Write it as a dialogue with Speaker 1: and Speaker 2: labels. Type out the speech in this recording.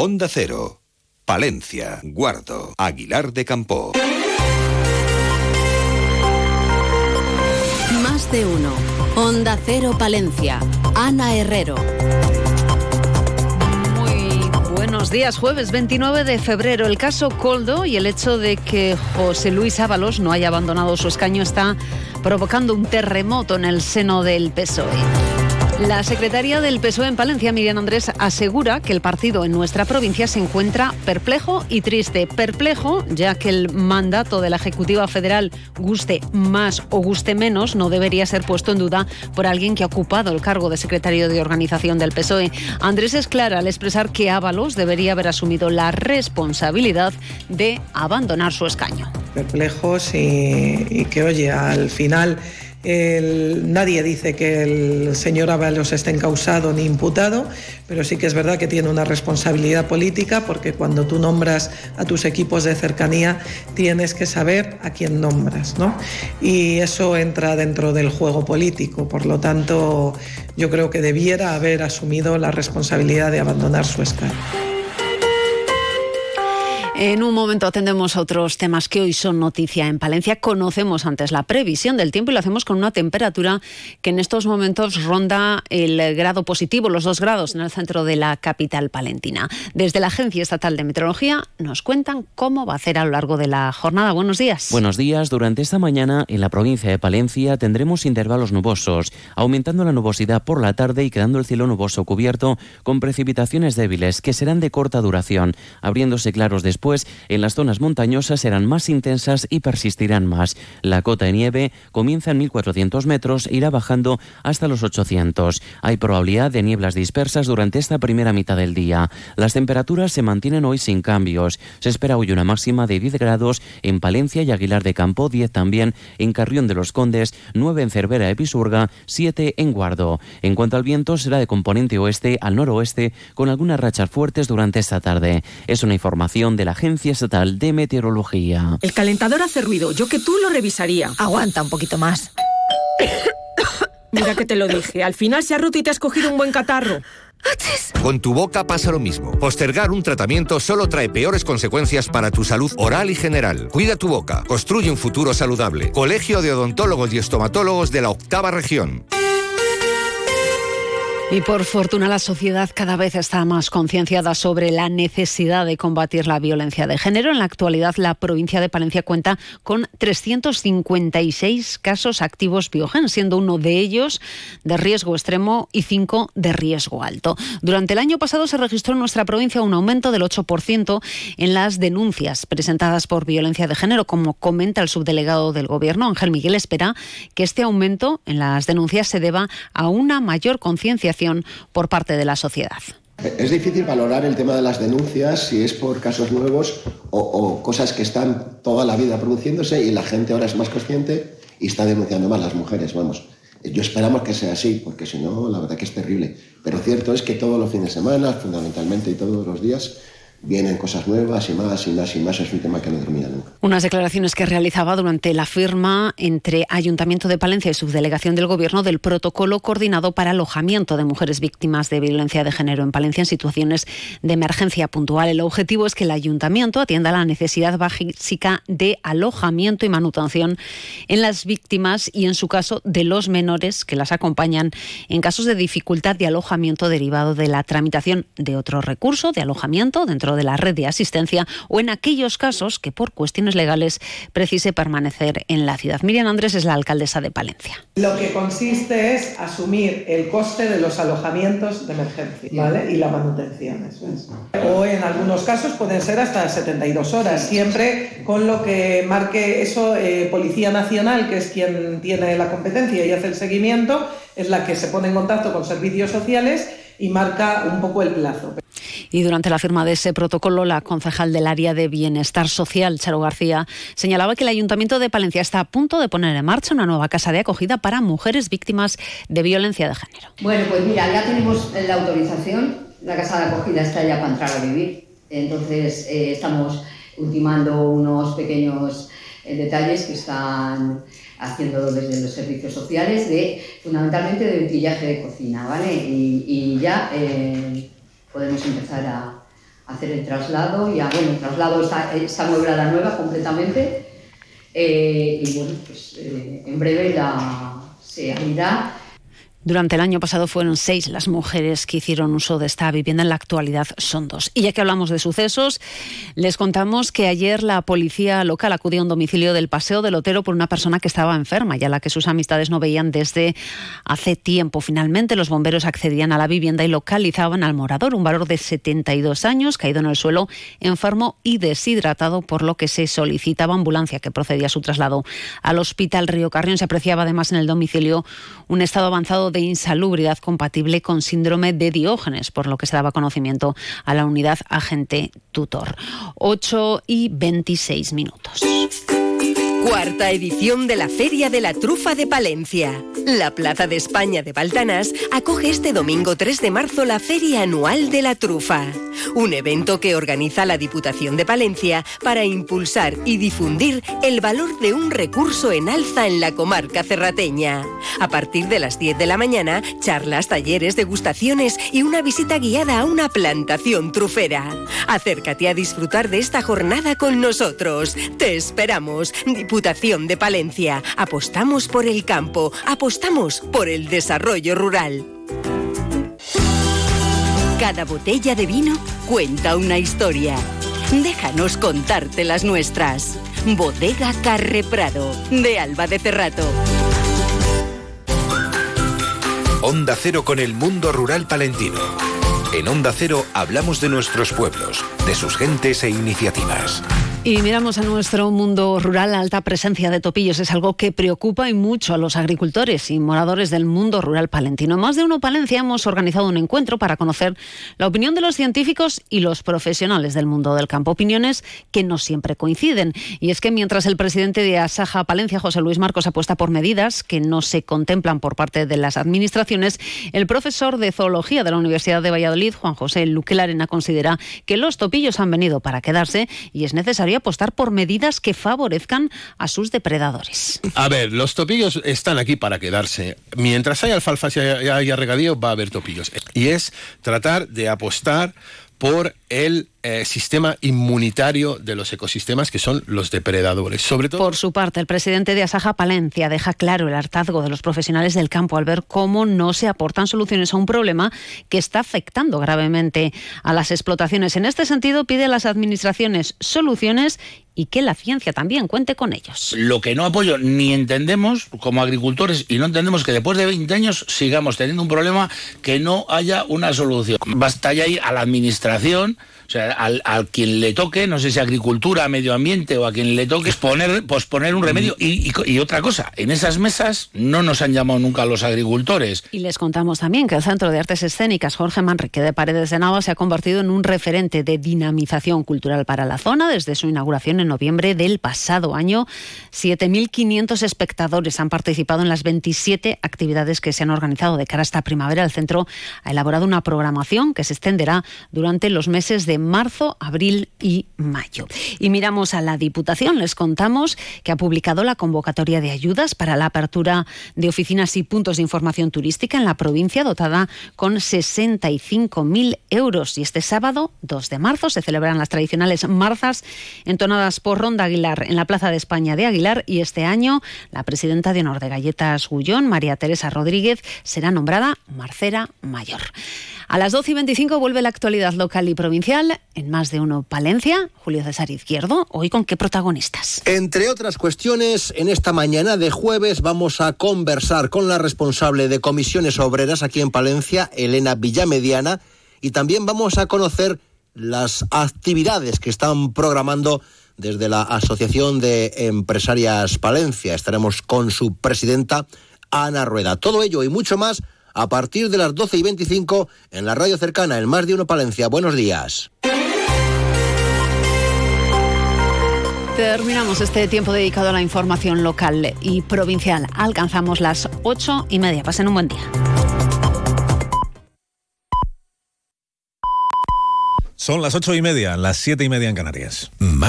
Speaker 1: Onda Cero, Palencia, Guardo, Aguilar de Campo.
Speaker 2: Más de uno. Onda Cero Palencia. Ana Herrero.
Speaker 3: Muy buenos días, jueves 29 de febrero. El caso Coldo y el hecho de que José Luis Ábalos no haya abandonado su escaño está provocando un terremoto en el seno del PSOE. La secretaria del PSOE en Palencia, Miriam Andrés, asegura que el partido en nuestra provincia se encuentra perplejo y triste. Perplejo, ya que el mandato de la Ejecutiva Federal, guste más o guste menos, no debería ser puesto en duda por alguien que ha ocupado el cargo de secretario de organización del PSOE. Andrés es clara al expresar que Ábalos debería haber asumido la responsabilidad de abandonar su escaño.
Speaker 4: Perplejos y, y que, oye, al final nadie dice que el señor Ábalos esté encausado ni imputado, pero sí que es verdad que tiene una responsabilidad política porque cuando tú nombras a tus equipos de cercanía tienes que saber a quién nombras, ¿no? Y eso entra dentro del juego político, por lo tanto yo creo que debiera haber asumido la responsabilidad de abandonar su escaño.
Speaker 3: En un momento atendemos a otros temas que hoy son noticia en Palencia. Conocemos antes la previsión del tiempo y lo hacemos con una temperatura que en estos momentos ronda el grado positivo, los dos grados en el centro de la capital palentina. Desde la Agencia Estatal de Meteorología nos cuentan cómo va a ser a lo largo de la jornada. Buenos días.
Speaker 5: Buenos días. Durante esta mañana en la provincia de Palencia tendremos intervalos nubosos, aumentando la nubosidad por la tarde y quedando el cielo nuboso cubierto con precipitaciones débiles que serán de corta duración, abriéndose claros después en las zonas montañosas serán más intensas y persistirán más. La cota de nieve comienza en 1400 metros e irá bajando hasta los 800. Hay probabilidad de nieblas dispersas durante esta primera mitad del día. Las temperaturas se mantienen hoy sin cambios. Se espera hoy una máxima de 10 grados en Palencia y Aguilar de Campo, 10 también en Carrión de los Condes, 9 en Cervera de Pisurga, 7 en Guardo. En cuanto al viento, será de componente oeste al noroeste con algunas rachas fuertes durante esta tarde. Es una información de la Agencia Estatal de Meteorología.
Speaker 6: El calentador hace ruido. Yo que tú lo revisaría.
Speaker 7: Aguanta un poquito más.
Speaker 6: Mira que te lo dije. Al final se ha roto y te has cogido un buen catarro.
Speaker 1: Con tu boca pasa lo mismo. Postergar un tratamiento solo trae peores consecuencias para tu salud oral y general. Cuida tu boca. Construye un futuro saludable. Colegio de Odontólogos y Estomatólogos de la Octava Región.
Speaker 3: Y por fortuna la sociedad cada vez está más concienciada sobre la necesidad de combatir la violencia de género. En la actualidad la provincia de Palencia cuenta con 356 casos activos biogen, siendo uno de ellos de riesgo extremo y cinco de riesgo alto. Durante el año pasado se registró en nuestra provincia un aumento del 8% en las denuncias presentadas por violencia de género, como comenta el subdelegado del Gobierno, Ángel Miguel espera que este aumento en las denuncias se deba a una mayor por parte de la sociedad.
Speaker 8: Es difícil valorar el tema de las denuncias si es por casos nuevos o, cosas que están toda la vida produciéndose y la gente ahora es más consciente y está denunciando más las mujeres, vamos. Yo esperamos que sea así, porque si no, la verdad que es terrible. Pero cierto es que todos los fines de semana, fundamentalmente y todos los días, vienen cosas nuevas y más y más y más. Es un tema que no termina nunca.
Speaker 3: Unas declaraciones que realizaba durante la firma entre Ayuntamiento de Palencia y Subdelegación del Gobierno del protocolo coordinado para alojamiento de mujeres víctimas de violencia de género en Palencia en situaciones de emergencia puntual. El objetivo es que el Ayuntamiento atienda la necesidad básica de alojamiento y manutención en las víctimas y, en su caso, de los menores que las acompañan en casos de dificultad de alojamiento derivado de la tramitación de otro recurso de alojamiento dentro de la red de asistencia o en aquellos casos que por cuestiones legales precise permanecer en la ciudad. Miriam Andrés es la alcaldesa de Palencia.
Speaker 4: Lo que consiste es asumir el coste de los alojamientos de emergencia ¿vale? y la manutención. O en algunos casos pueden ser hasta 72 horas, siempre con lo que marque eso eh, Policía Nacional, que es quien tiene la competencia y hace el seguimiento, es la que se pone en contacto con servicios sociales y marca un poco el plazo.
Speaker 3: Y durante la firma de ese protocolo, la concejal del área de bienestar social, Charo García, señalaba que el Ayuntamiento de Palencia está a punto de poner en marcha una nueva casa de acogida para mujeres víctimas de violencia de género.
Speaker 9: Bueno, pues mira, ya tenemos la autorización, la casa de acogida está ya para entrar a vivir, entonces eh, estamos ultimando unos pequeños eh, detalles que están haciendo desde los servicios sociales de fundamentalmente de utillaje de cocina, ¿vale? Y, ya eh, podemos empezar a, hacer el traslado. Ya, bueno, el traslado está, está mueblada nueva completamente. Eh, y bueno, pues eh, en breve la, se abrirá
Speaker 3: durante el año pasado fueron seis las mujeres que hicieron uso de esta vivienda, en la actualidad son dos. Y ya que hablamos de sucesos, les contamos que ayer la policía local acudió a un domicilio del Paseo del Otero por una persona que estaba enferma y a la que sus amistades no veían desde hace tiempo. Finalmente los bomberos accedían a la vivienda y localizaban al morador, un valor de 72 años, caído en el suelo, enfermo y deshidratado, por lo que se solicitaba ambulancia que procedía a su traslado al Hospital Río Carrión. Se apreciaba además en el domicilio un estado avanzado de insalubridad compatible con síndrome de Diógenes, por lo que se daba conocimiento a la unidad agente tutor. 8 y 26 minutos.
Speaker 7: Cuarta edición de la Feria de la Trufa de Palencia. La Plaza de España de Baltanas acoge este domingo 3 de marzo la Feria Anual de la Trufa, un evento que organiza la Diputación de Palencia para impulsar y difundir el valor de un recurso en alza en la comarca cerrateña. A partir de las 10 de la mañana, charlas, talleres, degustaciones y una visita guiada a una plantación trufera. Acércate a disfrutar de esta jornada con nosotros. Te esperamos. Diputación de Palencia. Apostamos por el campo, apostamos por el desarrollo rural. Cada botella de vino cuenta una historia. Déjanos contarte las nuestras. Bodega Carre Prado, de Alba de Cerrato.
Speaker 10: Onda Cero con el mundo rural palentino. En Onda Cero hablamos de nuestros pueblos, de sus gentes e iniciativas.
Speaker 3: Y miramos a nuestro mundo rural, la alta presencia de topillos es algo que preocupa y mucho a los agricultores y moradores del mundo rural palentino. En más de uno Palencia hemos organizado un encuentro para conocer la opinión de los científicos y los profesionales del mundo del campo. Opiniones que no siempre coinciden. Y es que mientras el presidente de Asaja Palencia, José Luis Marcos, apuesta por medidas que no se contemplan por parte de las administraciones, el profesor de zoología de la Universidad de Valladolid, Juan José Luque Larena, considera que los topillos han venido para quedarse y es necesario apostar por medidas que favorezcan a sus depredadores.
Speaker 11: A ver, los topillos están aquí para quedarse. Mientras haya alfalfa y haya regadío, va a haber topillos. Y es tratar de apostar por el eh, sistema inmunitario de los ecosistemas que son los depredadores. Sobre todo...
Speaker 3: Por su parte, el presidente de Asaja Palencia deja claro el hartazgo de los profesionales del campo al ver cómo no se aportan soluciones a un problema que está afectando gravemente a las explotaciones. En este sentido, pide a las administraciones soluciones y que la ciencia también cuente con ellos.
Speaker 12: Lo que no apoyo ni entendemos como agricultores y no entendemos que después de 20 años sigamos teniendo un problema que no haya una solución. Basta ya ir a la administración o sea, al, quien le toque, no sé si agricultura, medio ambiente o a quien le toque, poner, posponer un remedio. Y, y, otra cosa, en esas mesas no nos han llamado nunca los agricultores.
Speaker 3: Y les contamos también que el Centro de Artes Escénicas Jorge Manrique de Paredes de Nava se ha convertido en un referente de dinamización cultural para la zona desde su inauguración en noviembre del pasado año. 7.500 espectadores han participado en las 27 actividades que se han organizado de cara a esta primavera. El centro ha elaborado una programación que se extenderá durante los meses de marzo, abril y mayo. Y miramos a la Diputación. Les contamos que ha publicado la convocatoria de ayudas para la apertura de oficinas y puntos de información turística en la provincia, dotada con 65.000 euros. Y este sábado, 2 de marzo, se celebran las tradicionales marzas entonadas por Ronda Aguilar en la Plaza de España de Aguilar. Y este año, la presidenta de Honor de Galletas Gullón, María Teresa Rodríguez, será nombrada Marcera Mayor. A las 12 y 25 vuelve la actualidad local y provincial en más de uno Palencia. Julio César Izquierdo, hoy con qué protagonistas.
Speaker 13: Entre otras cuestiones, en esta mañana de jueves vamos a conversar con la responsable de comisiones obreras aquí en Palencia, Elena Villamediana, y también vamos a conocer las actividades que están programando desde la Asociación de Empresarias Palencia. Estaremos con su presidenta, Ana Rueda. Todo ello y mucho más a partir de las 12 y 25 en la radio cercana, el Más de Uno Palencia. Buenos días.
Speaker 3: Terminamos este tiempo dedicado a la información local y provincial. Alcanzamos las ocho y media. Pasen un buen día.
Speaker 14: Son las ocho y media, las siete y media en Canarias. Más